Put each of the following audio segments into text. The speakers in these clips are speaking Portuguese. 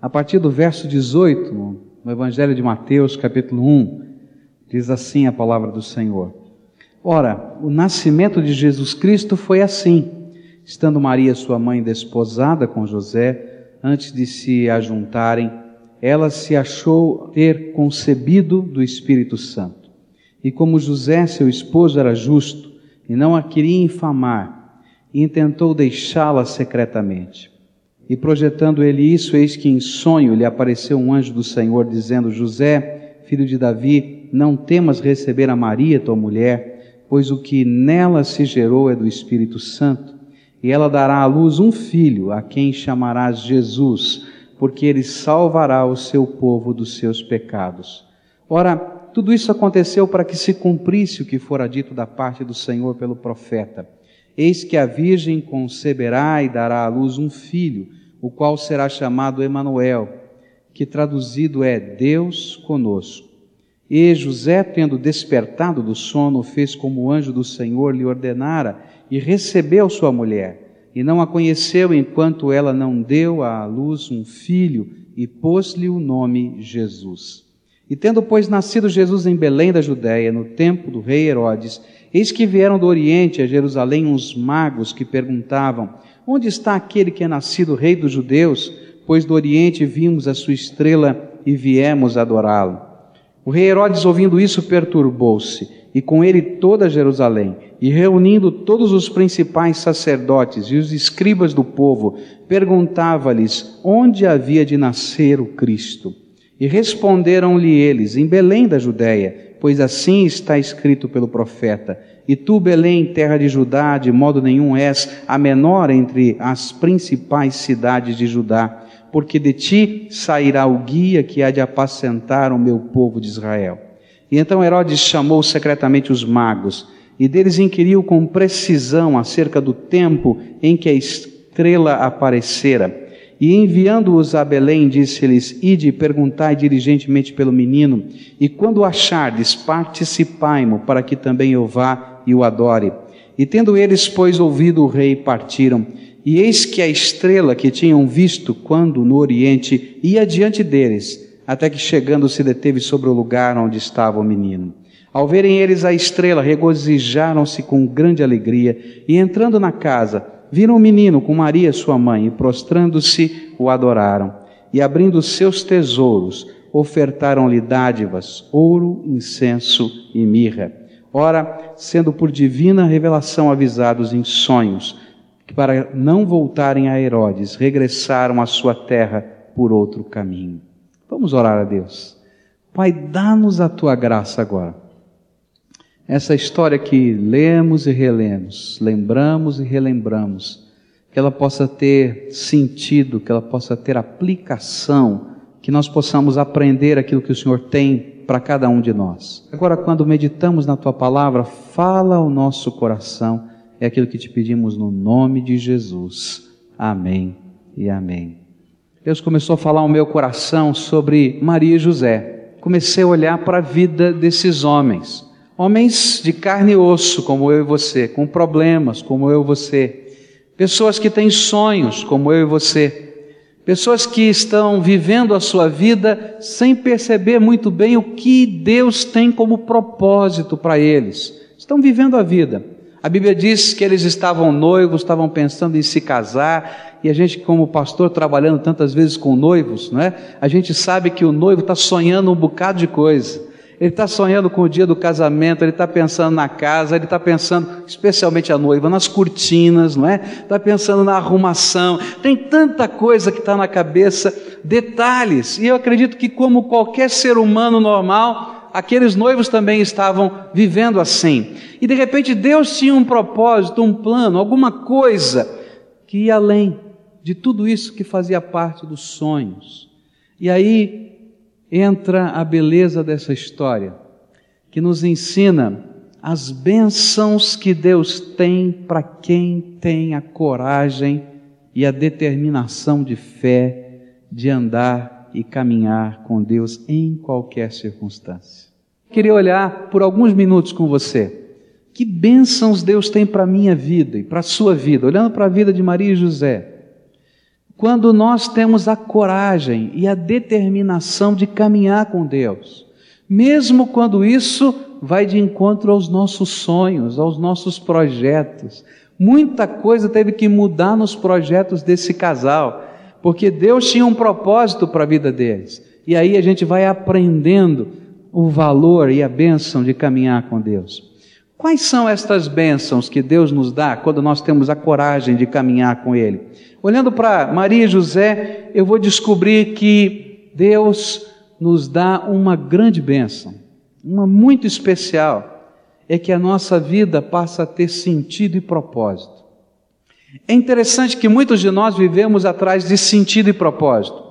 A partir do verso 18, no Evangelho de Mateus, capítulo 1, diz assim a palavra do Senhor. Ora, o nascimento de Jesus Cristo foi assim. Estando Maria, sua mãe, desposada com José, antes de se ajuntarem, ela se achou ter concebido do Espírito Santo. E como José, seu esposo, era justo e não a queria infamar, intentou deixá-la secretamente. E projetando ele isso, eis que em sonho lhe apareceu um anjo do Senhor, dizendo: José, filho de Davi, não temas receber a Maria, tua mulher, pois o que nela se gerou é do Espírito Santo. E ela dará à luz um filho, a quem chamarás Jesus, porque ele salvará o seu povo dos seus pecados. Ora, tudo isso aconteceu para que se cumprisse o que fora dito da parte do Senhor pelo profeta. Eis que a virgem conceberá e dará à luz um filho, o qual será chamado Emanuel, que traduzido é Deus conosco. E José, tendo despertado do sono, fez como o anjo do Senhor lhe ordenara e recebeu sua mulher. E não a conheceu enquanto ela não deu à luz um filho e pôs-lhe o nome Jesus. E tendo, pois, nascido Jesus em Belém da Judéia, no tempo do rei Herodes, eis que vieram do Oriente a Jerusalém uns magos que perguntavam: Onde está aquele que é nascido rei dos judeus? Pois do Oriente vimos a sua estrela e viemos adorá-lo. O rei Herodes, ouvindo isso, perturbou-se, e com ele toda Jerusalém, e reunindo todos os principais sacerdotes e os escribas do povo, perguntava-lhes onde havia de nascer o Cristo. E responderam-lhe eles: Em Belém da Judéia, pois assim está escrito pelo profeta. E tu, Belém, terra de Judá, de modo nenhum és a menor entre as principais cidades de Judá, porque de ti sairá o guia que há de apacentar o meu povo de Israel. E então Herodes chamou secretamente os magos, e deles inquiriu com precisão acerca do tempo em que a estrela aparecera. E enviando-os a Belém, disse-lhes: Ide, perguntai diligentemente pelo menino, e quando o achardes, participai-mo, para que também eu vá e o adore. E tendo eles, pois, ouvido o rei, partiram. E eis que a estrela que tinham visto quando no Oriente ia diante deles, até que chegando se deteve sobre o lugar onde estava o menino. Ao verem eles a estrela, regozijaram-se com grande alegria, e entrando na casa, viram o menino com Maria, sua mãe, e prostrando-se, o adoraram. E abrindo seus tesouros, ofertaram-lhe dádivas, ouro, incenso e mirra. Ora, sendo por divina revelação avisados em sonhos, que para não voltarem a Herodes, regressaram à sua terra por outro caminho. Vamos orar a Deus. Pai, dá-nos a tua graça agora. Essa história que lemos e relemos, lembramos e relembramos, que ela possa ter sentido, que ela possa ter aplicação, que nós possamos aprender aquilo que o Senhor tem para cada um de nós. Agora, quando meditamos na tua palavra, fala ao nosso coração, é aquilo que te pedimos no nome de Jesus. Amém e amém. Deus começou a falar ao meu coração sobre Maria e José. Comecei a olhar para a vida desses homens. Homens de carne e osso, como eu e você, com problemas, como eu e você. Pessoas que têm sonhos, como eu e você Pessoas que estão vivendo a sua vida sem perceber muito bem o que Deus tem como propósito para eles. Estão vivendo a vida. A Bíblia diz que eles estavam noivos, estavam pensando em se casar, e a gente, como pastor, trabalhando tantas vezes com noivos, não é? A gente sabe que o noivo está sonhando um bocado de coisa. Ele está sonhando com o dia do casamento, ele está pensando na casa, ele está pensando, especialmente a noiva, nas cortinas, não é? Está pensando na arrumação. Tem tanta coisa que está na cabeça, detalhes. E eu acredito que, como qualquer ser humano normal, aqueles noivos também estavam vivendo assim. E de repente Deus tinha um propósito, um plano, alguma coisa que ia além de tudo isso que fazia parte dos sonhos. E aí entra a beleza dessa história, que nos ensina as bênçãos que Deus tem para quem tem a coragem e a determinação de fé de andar e caminhar com Deus em qualquer circunstância. Queria olhar por alguns minutos com você. Que bênçãos Deus tem para a minha vida e para a sua vida, olhando para a vida de Maria e José. Quando nós temos a coragem e a determinação de caminhar com Deus, mesmo quando isso vai de encontro aos nossos sonhos, aos nossos projetos. Muita coisa teve que mudar nos projetos desse casal, porque Deus tinha um propósito para a vida deles. E aí a gente vai aprendendo o valor e a bênção de caminhar com Deus. Quais são estas bênçãos que Deus nos dá quando nós temos a coragem de caminhar com Ele? Olhando para Maria e José, eu vou descobrir que Deus nos dá uma grande bênção, uma muito especial, é que a nossa vida passa a ter sentido e propósito. É interessante que muitos de nós vivemos atrás de sentido e propósito.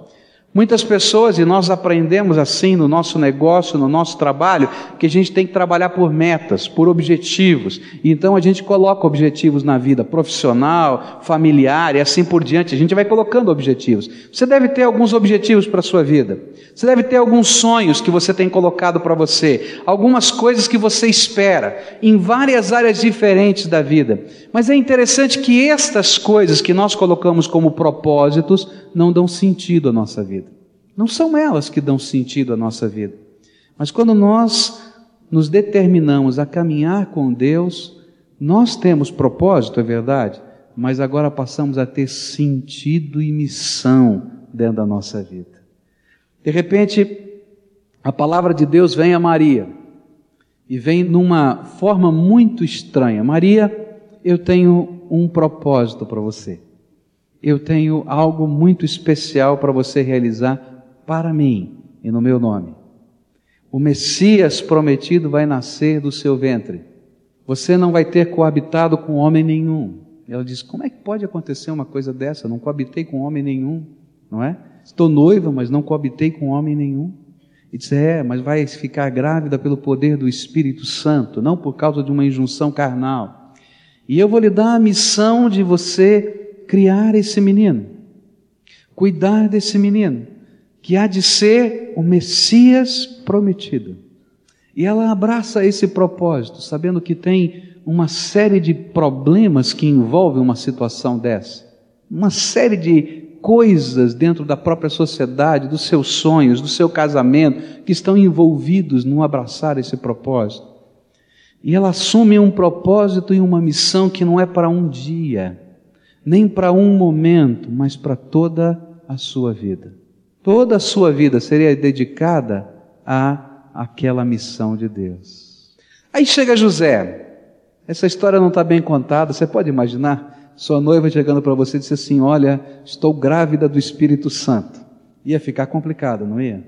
Muitas pessoas, e nós aprendemos assim no nosso negócio, no nosso trabalho, que a gente tem que trabalhar por metas, por objetivos. Então a gente coloca objetivos na vida profissional, familiar e assim por diante. A gente vai colocando objetivos. Você deve ter alguns objetivos para a sua vida. Você deve ter alguns sonhos que você tem colocado para você, algumas coisas que você espera em várias áreas diferentes da vida. Mas é interessante que estas coisas que nós colocamos como propósitos não dão sentido à nossa vida. Não são elas que dão sentido à nossa vida. Mas quando nós nos determinamos a caminhar com Deus, nós temos propósito, é verdade, mas agora passamos a ter sentido e missão dentro da nossa vida. De repente, a palavra de Deus vem a Maria e vem numa forma muito estranha. Maria, eu tenho um propósito para você. Eu tenho algo muito especial para você realizar para mim e no meu nome. O Messias prometido vai nascer do seu ventre. Você não vai ter coabitado com homem nenhum. Ela diz: Como é que pode acontecer uma coisa dessa? Não coabitei com homem nenhum, não é? Estou noiva, mas não coabitei com homem nenhum. E diz: É, mas vai ficar grávida pelo poder do Espírito Santo, não por causa de uma injunção carnal. E eu vou lhe dar a missão de você criar esse menino, cuidar desse menino que há de ser o Messias prometido. E ela abraça esse propósito, sabendo que tem uma série de problemas que envolvem uma situação dessa, uma série de coisas dentro da própria sociedade, dos seus sonhos, do seu casamento, que estão envolvidos no abraçar esse propósito. E ela assume um propósito e uma missão que não é para um dia, nem para um momento, mas para toda a sua vida. Toda a sua vida seria dedicada a aquela missão de Deus. Aí chega José. Essa história não está bem contada. Você pode imaginar sua noiva chegando para você e disse assim: Olha, estou grávida do Espírito Santo. Ia ficar complicado, não ia?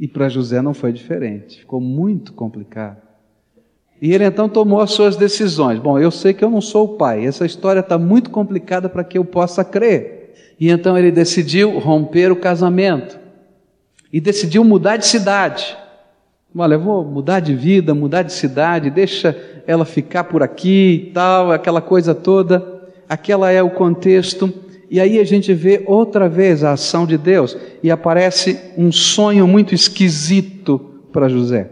E para José não foi diferente. Ficou muito complicado. E ele então tomou as suas decisões. Bom, eu sei que eu não sou o pai. Essa história está muito complicada para que eu possa crer. E então ele decidiu romper o casamento e decidiu mudar de cidade. Olha, eu vou mudar de vida, mudar de cidade, deixa ela ficar por aqui e tal, aquela coisa toda. Aquela é o contexto. E aí a gente vê outra vez a ação de Deus e aparece um sonho muito esquisito para José.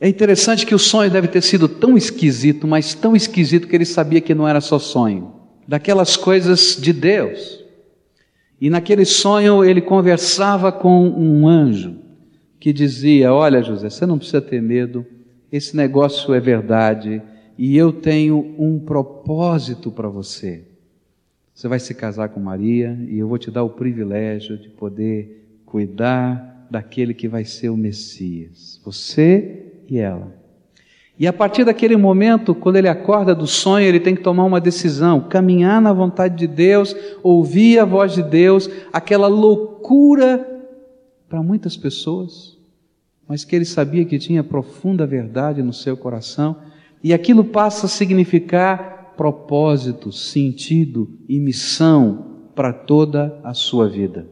É interessante que o sonho deve ter sido tão esquisito, mas tão esquisito que ele sabia que não era só sonho, daquelas coisas de Deus. E naquele sonho ele conversava com um anjo que dizia: Olha, José, você não precisa ter medo, esse negócio é verdade e eu tenho um propósito para você. Você vai se casar com Maria e eu vou te dar o privilégio de poder cuidar daquele que vai ser o Messias, você e ela. E a partir daquele momento, quando ele acorda do sonho, ele tem que tomar uma decisão: caminhar na vontade de Deus, ouvir a voz de Deus, aquela loucura para muitas pessoas, mas que ele sabia que tinha profunda verdade no seu coração, e aquilo passa a significar propósito, sentido e missão para toda a sua vida.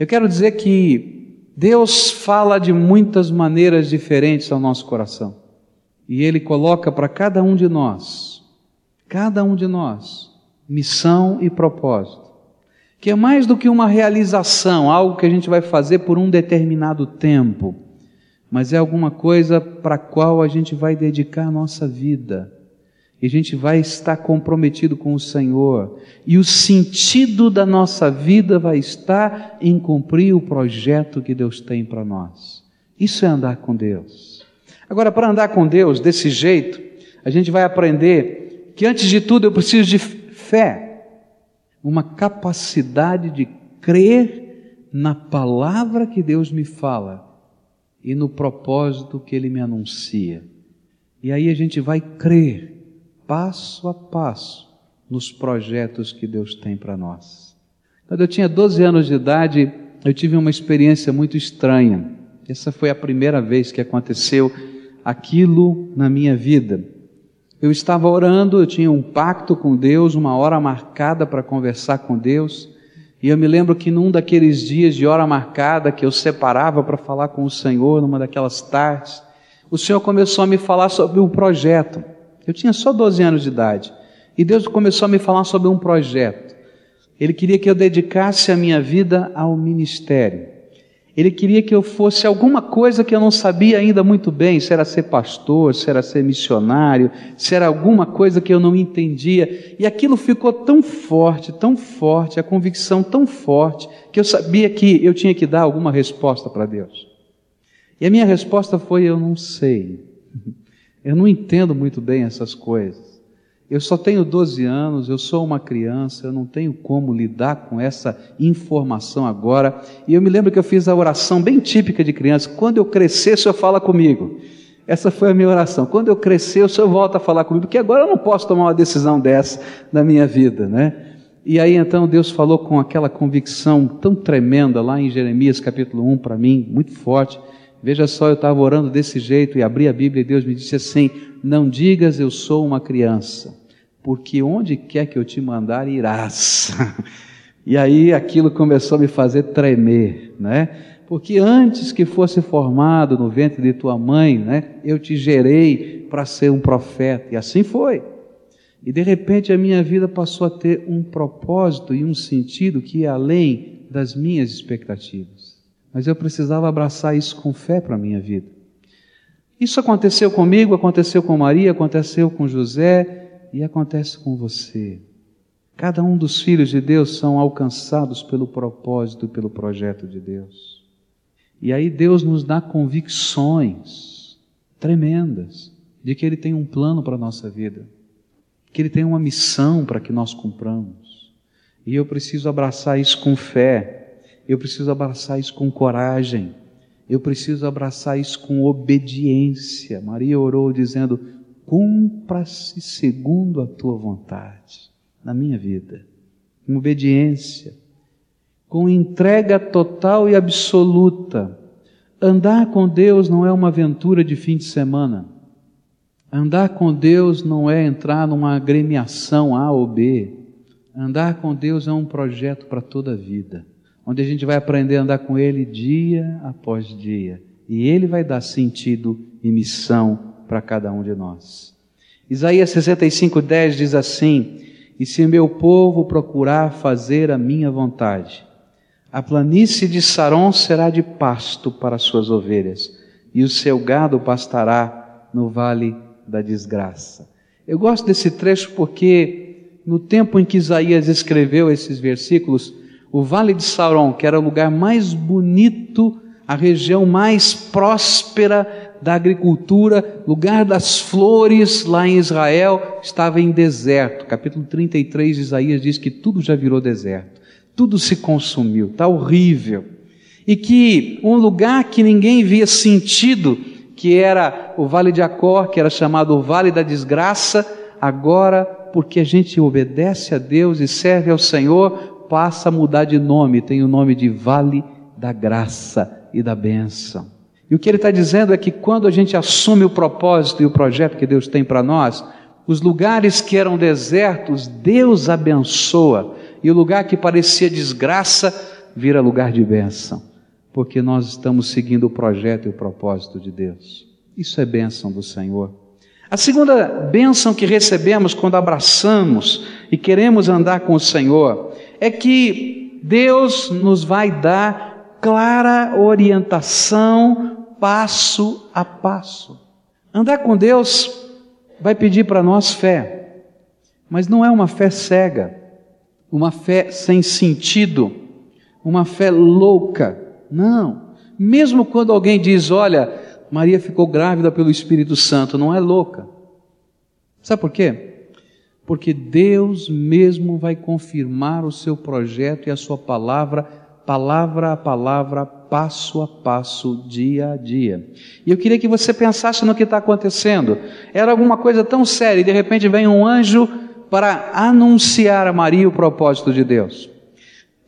Eu quero dizer que Deus fala de muitas maneiras diferentes ao nosso coração. E Ele coloca para cada um de nós, cada um de nós, missão e propósito, que é mais do que uma realização, algo que a gente vai fazer por um determinado tempo, mas é alguma coisa para a qual a gente vai dedicar a nossa vida. E a gente vai estar comprometido com o Senhor. E o sentido da nossa vida vai estar em cumprir o projeto que Deus tem para nós. Isso é andar com Deus. Agora, para andar com Deus desse jeito, a gente vai aprender que antes de tudo eu preciso de fé, uma capacidade de crer na palavra que Deus me fala e no propósito que Ele me anuncia. E aí a gente vai crer passo a passo nos projetos que Deus tem para nós. Quando eu tinha 12 anos de idade, eu tive uma experiência muito estranha. Essa foi a primeira vez que aconteceu aquilo na minha vida. Eu estava orando, eu tinha um pacto com Deus, uma hora marcada para conversar com Deus. E eu me lembro que num daqueles dias de hora marcada que eu separava para falar com o Senhor, numa daquelas tardes, o Senhor começou a me falar sobre um projeto. Eu tinha só 12 anos de idade. E Deus começou a me falar sobre um projeto. Ele queria que eu dedicasse a minha vida ao ministério. Ele queria que eu fosse alguma coisa que eu não sabia ainda muito bem, se era ser pastor, se era ser missionário, se era alguma coisa que eu não entendia. E aquilo ficou tão forte, tão forte, a convicção tão forte, que eu sabia que eu tinha que dar alguma resposta para Deus. E a minha resposta foi: eu não sei. Eu não entendo muito bem essas coisas. Eu só tenho 12 anos, eu sou uma criança, eu não tenho como lidar com essa informação agora. E eu me lembro que eu fiz a oração bem típica de criança: quando eu crescer, o Senhor fala comigo. Essa foi a minha oração. Quando eu crescer, o Senhor volta a falar comigo, porque agora eu não posso tomar uma decisão dessa na minha vida, né? E aí então Deus falou com aquela convicção tão tremenda lá em Jeremias capítulo 1 para mim, muito forte. Veja só, eu estava orando desse jeito e abri a Bíblia e Deus me disse assim: Não digas eu sou uma criança porque onde quer que eu te mandar irás. e aí aquilo começou a me fazer tremer, né? Porque antes que fosse formado no ventre de tua mãe, né, eu te gerei para ser um profeta. E assim foi. E de repente a minha vida passou a ter um propósito e um sentido que ia além das minhas expectativas. Mas eu precisava abraçar isso com fé para a minha vida. Isso aconteceu comigo, aconteceu com Maria, aconteceu com José, e acontece com você. Cada um dos filhos de Deus são alcançados pelo propósito pelo projeto de Deus. E aí Deus nos dá convicções tremendas de que Ele tem um plano para a nossa vida, que Ele tem uma missão para que nós cumpramos. E eu preciso abraçar isso com fé, eu preciso abraçar isso com coragem, eu preciso abraçar isso com obediência. Maria orou dizendo: cumpra-se segundo a tua vontade na minha vida, com obediência, com entrega total e absoluta. Andar com Deus não é uma aventura de fim de semana. Andar com Deus não é entrar numa agremiação A ou B. Andar com Deus é um projeto para toda a vida, onde a gente vai aprender a andar com Ele dia após dia. E Ele vai dar sentido e missão para cada um de nós. Isaías 65:10 diz assim: E se meu povo procurar fazer a minha vontade, a planície de Saron será de pasto para suas ovelhas, e o seu gado pastará no vale da desgraça. Eu gosto desse trecho porque no tempo em que Isaías escreveu esses versículos, o vale de Saron, que era o lugar mais bonito, a região mais próspera da agricultura, lugar das flores lá em Israel, estava em deserto. Capítulo 33 de Isaías diz que tudo já virou deserto, tudo se consumiu, está horrível. E que um lugar que ninguém via sentido, que era o Vale de Acor, que era chamado o Vale da Desgraça, agora, porque a gente obedece a Deus e serve ao Senhor, passa a mudar de nome, tem o nome de Vale da Graça e da Bênção. E o que ele está dizendo é que quando a gente assume o propósito e o projeto que Deus tem para nós, os lugares que eram desertos, Deus abençoa, e o lugar que parecia desgraça, vira lugar de bênção, porque nós estamos seguindo o projeto e o propósito de Deus. Isso é bênção do Senhor. A segunda bênção que recebemos quando abraçamos e queremos andar com o Senhor é que Deus nos vai dar clara orientação passo a passo. Andar com Deus vai pedir para nós fé, mas não é uma fé cega, uma fé sem sentido, uma fé louca. Não. Mesmo quando alguém diz, olha, Maria ficou grávida pelo Espírito Santo, não é louca. Sabe por quê? Porque Deus mesmo vai confirmar o seu projeto e a sua palavra, palavra a palavra, passo a passo, dia a dia. E eu queria que você pensasse no que está acontecendo. Era alguma coisa tão séria e de repente vem um anjo para anunciar a Maria o propósito de Deus.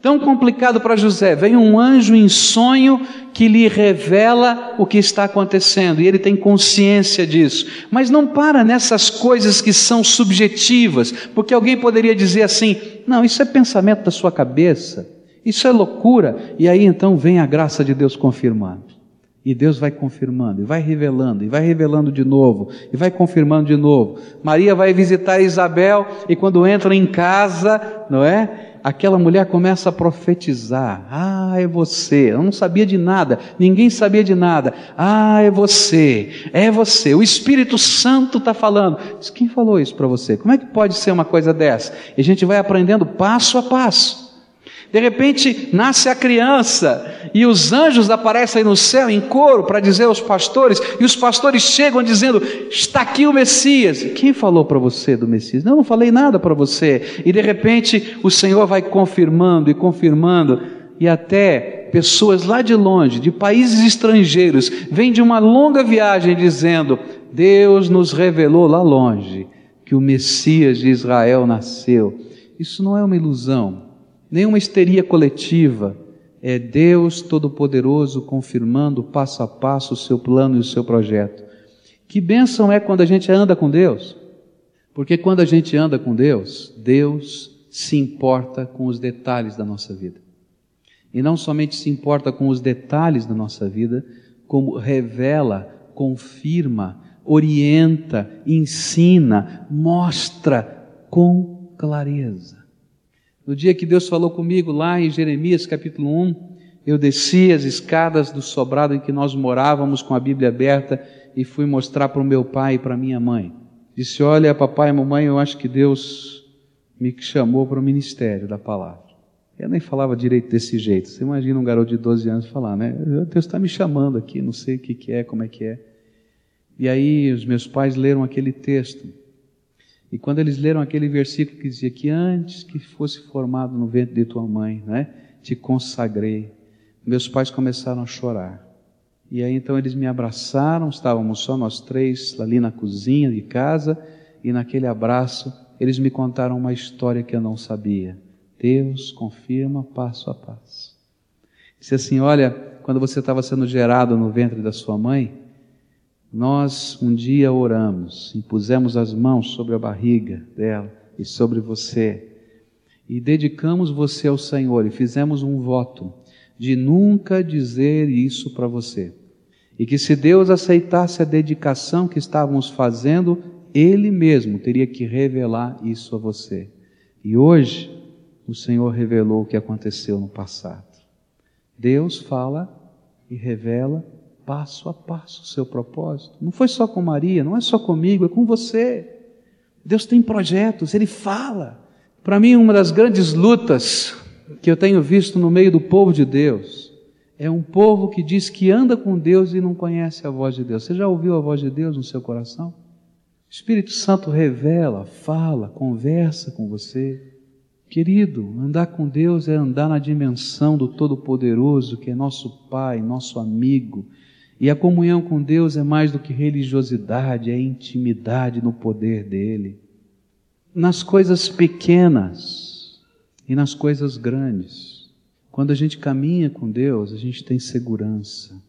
Tão complicado para José, vem um anjo em sonho que lhe revela o que está acontecendo e ele tem consciência disso. Mas não para nessas coisas que são subjetivas, porque alguém poderia dizer assim: não, isso é pensamento da sua cabeça, isso é loucura, e aí então vem a graça de Deus confirmando. E Deus vai confirmando, e vai revelando, e vai revelando de novo, e vai confirmando de novo. Maria vai visitar Isabel, e quando entra em casa, não é? aquela mulher começa a profetizar: Ah, é você. Eu não sabia de nada, ninguém sabia de nada. Ah, é você, é você. O Espírito Santo está falando. Diz, quem falou isso para você? Como é que pode ser uma coisa dessa? E a gente vai aprendendo passo a passo. De repente nasce a criança e os anjos aparecem no céu em coro para dizer aos pastores, e os pastores chegam dizendo: Está aqui o Messias. Quem falou para você do Messias? Não, não falei nada para você. E de repente o Senhor vai confirmando e confirmando, e até pessoas lá de longe, de países estrangeiros, vêm de uma longa viagem dizendo: Deus nos revelou lá longe que o Messias de Israel nasceu. Isso não é uma ilusão nenhuma histeria coletiva. É Deus Todo-Poderoso confirmando passo a passo o seu plano e o seu projeto. Que bênção é quando a gente anda com Deus? Porque quando a gente anda com Deus, Deus se importa com os detalhes da nossa vida. E não somente se importa com os detalhes da nossa vida, como revela, confirma, orienta, ensina, mostra com clareza. No dia que Deus falou comigo lá em Jeremias capítulo 1, eu desci as escadas do sobrado em que nós morávamos com a Bíblia aberta e fui mostrar para o meu pai e para minha mãe. Disse: Olha, papai e mamãe, eu acho que Deus me chamou para o ministério da palavra. Eu nem falava direito desse jeito. Você imagina um garoto de 12 anos falar, né? Deus está me chamando aqui, não sei o que, que é, como é que é. E aí os meus pais leram aquele texto. E quando eles leram aquele versículo que dizia que antes que fosse formado no ventre de tua mãe, né, te consagrei, meus pais começaram a chorar. E aí então eles me abraçaram, estávamos só nós três ali na cozinha de casa, e naquele abraço eles me contaram uma história que eu não sabia. Deus confirma passo a passo. Disse assim: Olha, quando você estava sendo gerado no ventre da sua mãe, nós um dia oramos, impusemos as mãos sobre a barriga dela e sobre você, e dedicamos você ao Senhor e fizemos um voto de nunca dizer isso para você. E que se Deus aceitasse a dedicação que estávamos fazendo, Ele mesmo teria que revelar isso a você. E hoje, o Senhor revelou o que aconteceu no passado. Deus fala e revela passo a passo o seu propósito. Não foi só com Maria, não é só comigo, é com você. Deus tem projetos, Ele fala. Para mim, uma das grandes lutas que eu tenho visto no meio do povo de Deus é um povo que diz que anda com Deus e não conhece a voz de Deus. Você já ouviu a voz de Deus no seu coração? O Espírito Santo revela, fala, conversa com você. Querido, andar com Deus é andar na dimensão do Todo-Poderoso, que é nosso Pai, nosso amigo, e a comunhão com Deus é mais do que religiosidade, é intimidade no poder dele. Nas coisas pequenas e nas coisas grandes. Quando a gente caminha com Deus, a gente tem segurança,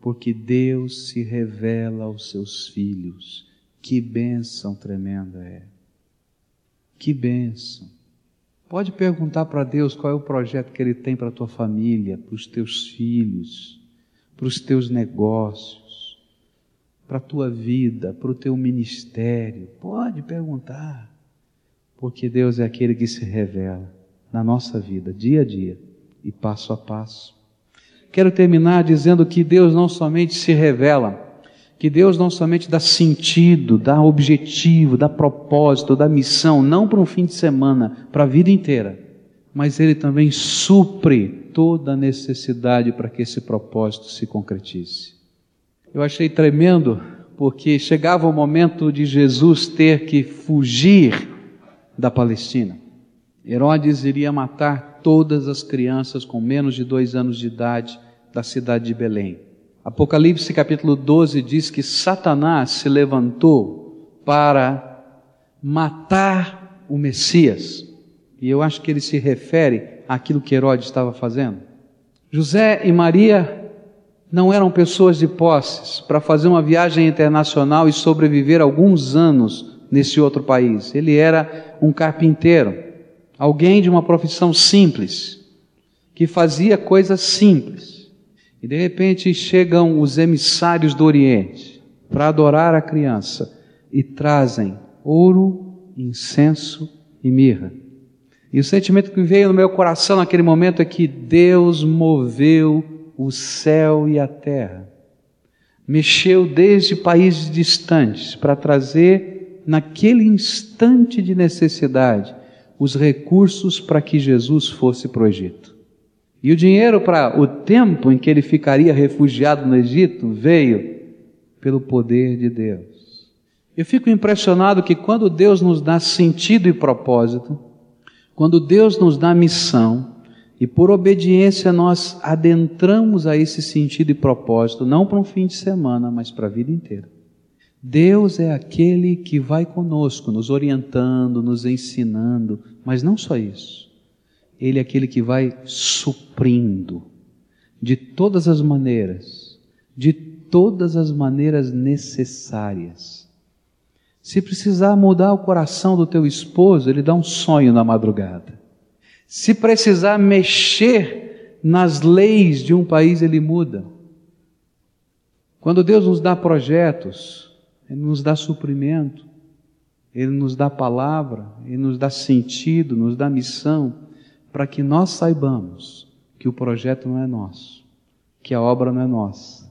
porque Deus se revela aos seus filhos. Que bênção tremenda é! Que bênção! Pode perguntar para Deus qual é o projeto que Ele tem para a tua família, para os teus filhos para os teus negócios, para a tua vida, para o teu ministério. Pode perguntar, porque Deus é aquele que se revela na nossa vida, dia a dia e passo a passo. Quero terminar dizendo que Deus não somente se revela, que Deus não somente dá sentido, dá objetivo, dá propósito, dá missão, não para um fim de semana, para a vida inteira, mas Ele também supre toda a necessidade para que esse propósito se concretize. Eu achei tremendo, porque chegava o momento de Jesus ter que fugir da Palestina. Herodes iria matar todas as crianças com menos de dois anos de idade da cidade de Belém. Apocalipse capítulo 12 diz que Satanás se levantou para matar o Messias. E eu acho que ele se refere àquilo que Herodes estava fazendo. José e Maria não eram pessoas de posses para fazer uma viagem internacional e sobreviver alguns anos nesse outro país. Ele era um carpinteiro, alguém de uma profissão simples, que fazia coisas simples. E de repente chegam os emissários do Oriente para adorar a criança e trazem ouro, incenso e mirra. E o sentimento que veio no meu coração naquele momento é que Deus moveu o céu e a terra. Mexeu desde países distantes para trazer, naquele instante de necessidade, os recursos para que Jesus fosse para o Egito. E o dinheiro para o tempo em que ele ficaria refugiado no Egito veio pelo poder de Deus. Eu fico impressionado que quando Deus nos dá sentido e propósito, quando Deus nos dá missão, e por obediência nós adentramos a esse sentido e propósito, não para um fim de semana, mas para a vida inteira. Deus é aquele que vai conosco, nos orientando, nos ensinando, mas não só isso. Ele é aquele que vai suprindo de todas as maneiras, de todas as maneiras necessárias. Se precisar mudar o coração do teu esposo, ele dá um sonho na madrugada. Se precisar mexer nas leis de um país, ele muda. Quando Deus nos dá projetos, Ele nos dá suprimento, Ele nos dá palavra, Ele nos dá sentido, nos dá missão para que nós saibamos que o projeto não é nosso, que a obra não é nossa,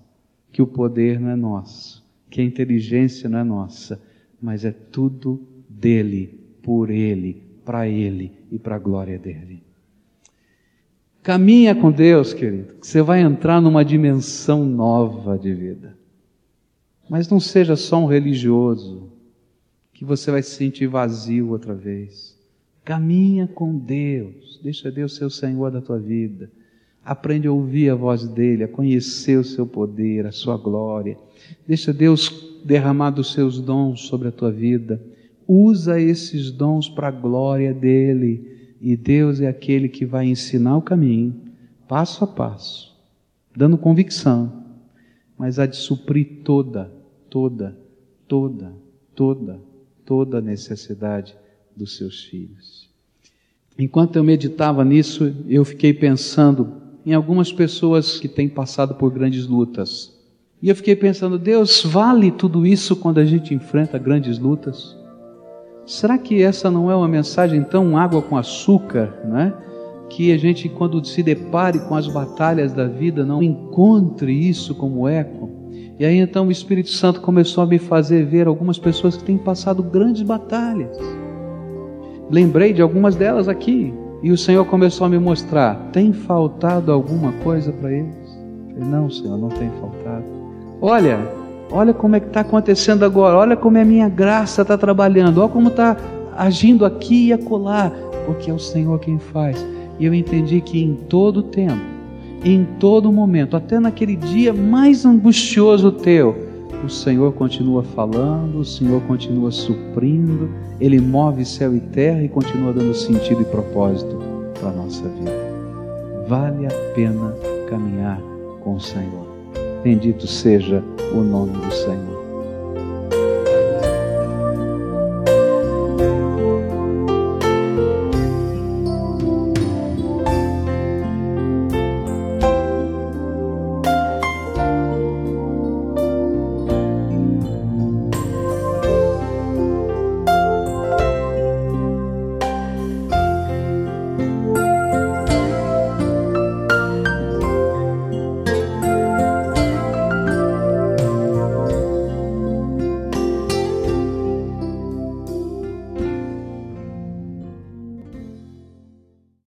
que o poder não é nosso, que a inteligência não é nossa, mas é tudo dele, por ele, para ele e para a glória dele. Caminha com Deus, querido, que você vai entrar numa dimensão nova de vida. Mas não seja só um religioso, que você vai se sentir vazio outra vez. Caminha com Deus, deixa Deus ser o Senhor da tua vida. Aprende a ouvir a voz dele, a conhecer o seu poder, a sua glória. Deixa Deus derramar dos seus dons sobre a tua vida. Usa esses dons para a glória dele. E Deus é aquele que vai ensinar o caminho, passo a passo, dando convicção, mas há de suprir toda, toda, toda, toda, toda a necessidade dos seus filhos. Enquanto eu meditava nisso, eu fiquei pensando em algumas pessoas que têm passado por grandes lutas. E eu fiquei pensando, Deus, vale tudo isso quando a gente enfrenta grandes lutas? Será que essa não é uma mensagem tão água com açúcar, né? Que a gente, quando se depare com as batalhas da vida, não encontre isso como eco. E aí então o Espírito Santo começou a me fazer ver algumas pessoas que têm passado grandes batalhas lembrei de algumas delas aqui. E o Senhor começou a me mostrar: tem faltado alguma coisa para eles? falei, não, Senhor, não tem faltado. Olha, olha como é que está acontecendo agora, olha como é a minha graça está trabalhando, olha como está agindo aqui e acolá, porque é o Senhor quem faz. E eu entendi que em todo tempo, em todo momento, até naquele dia mais angustioso teu, o Senhor continua falando, o Senhor continua suprindo, Ele move céu e terra e continua dando sentido e propósito para a nossa vida. Vale a pena caminhar com o Senhor. Bendito seja o nome do Senhor.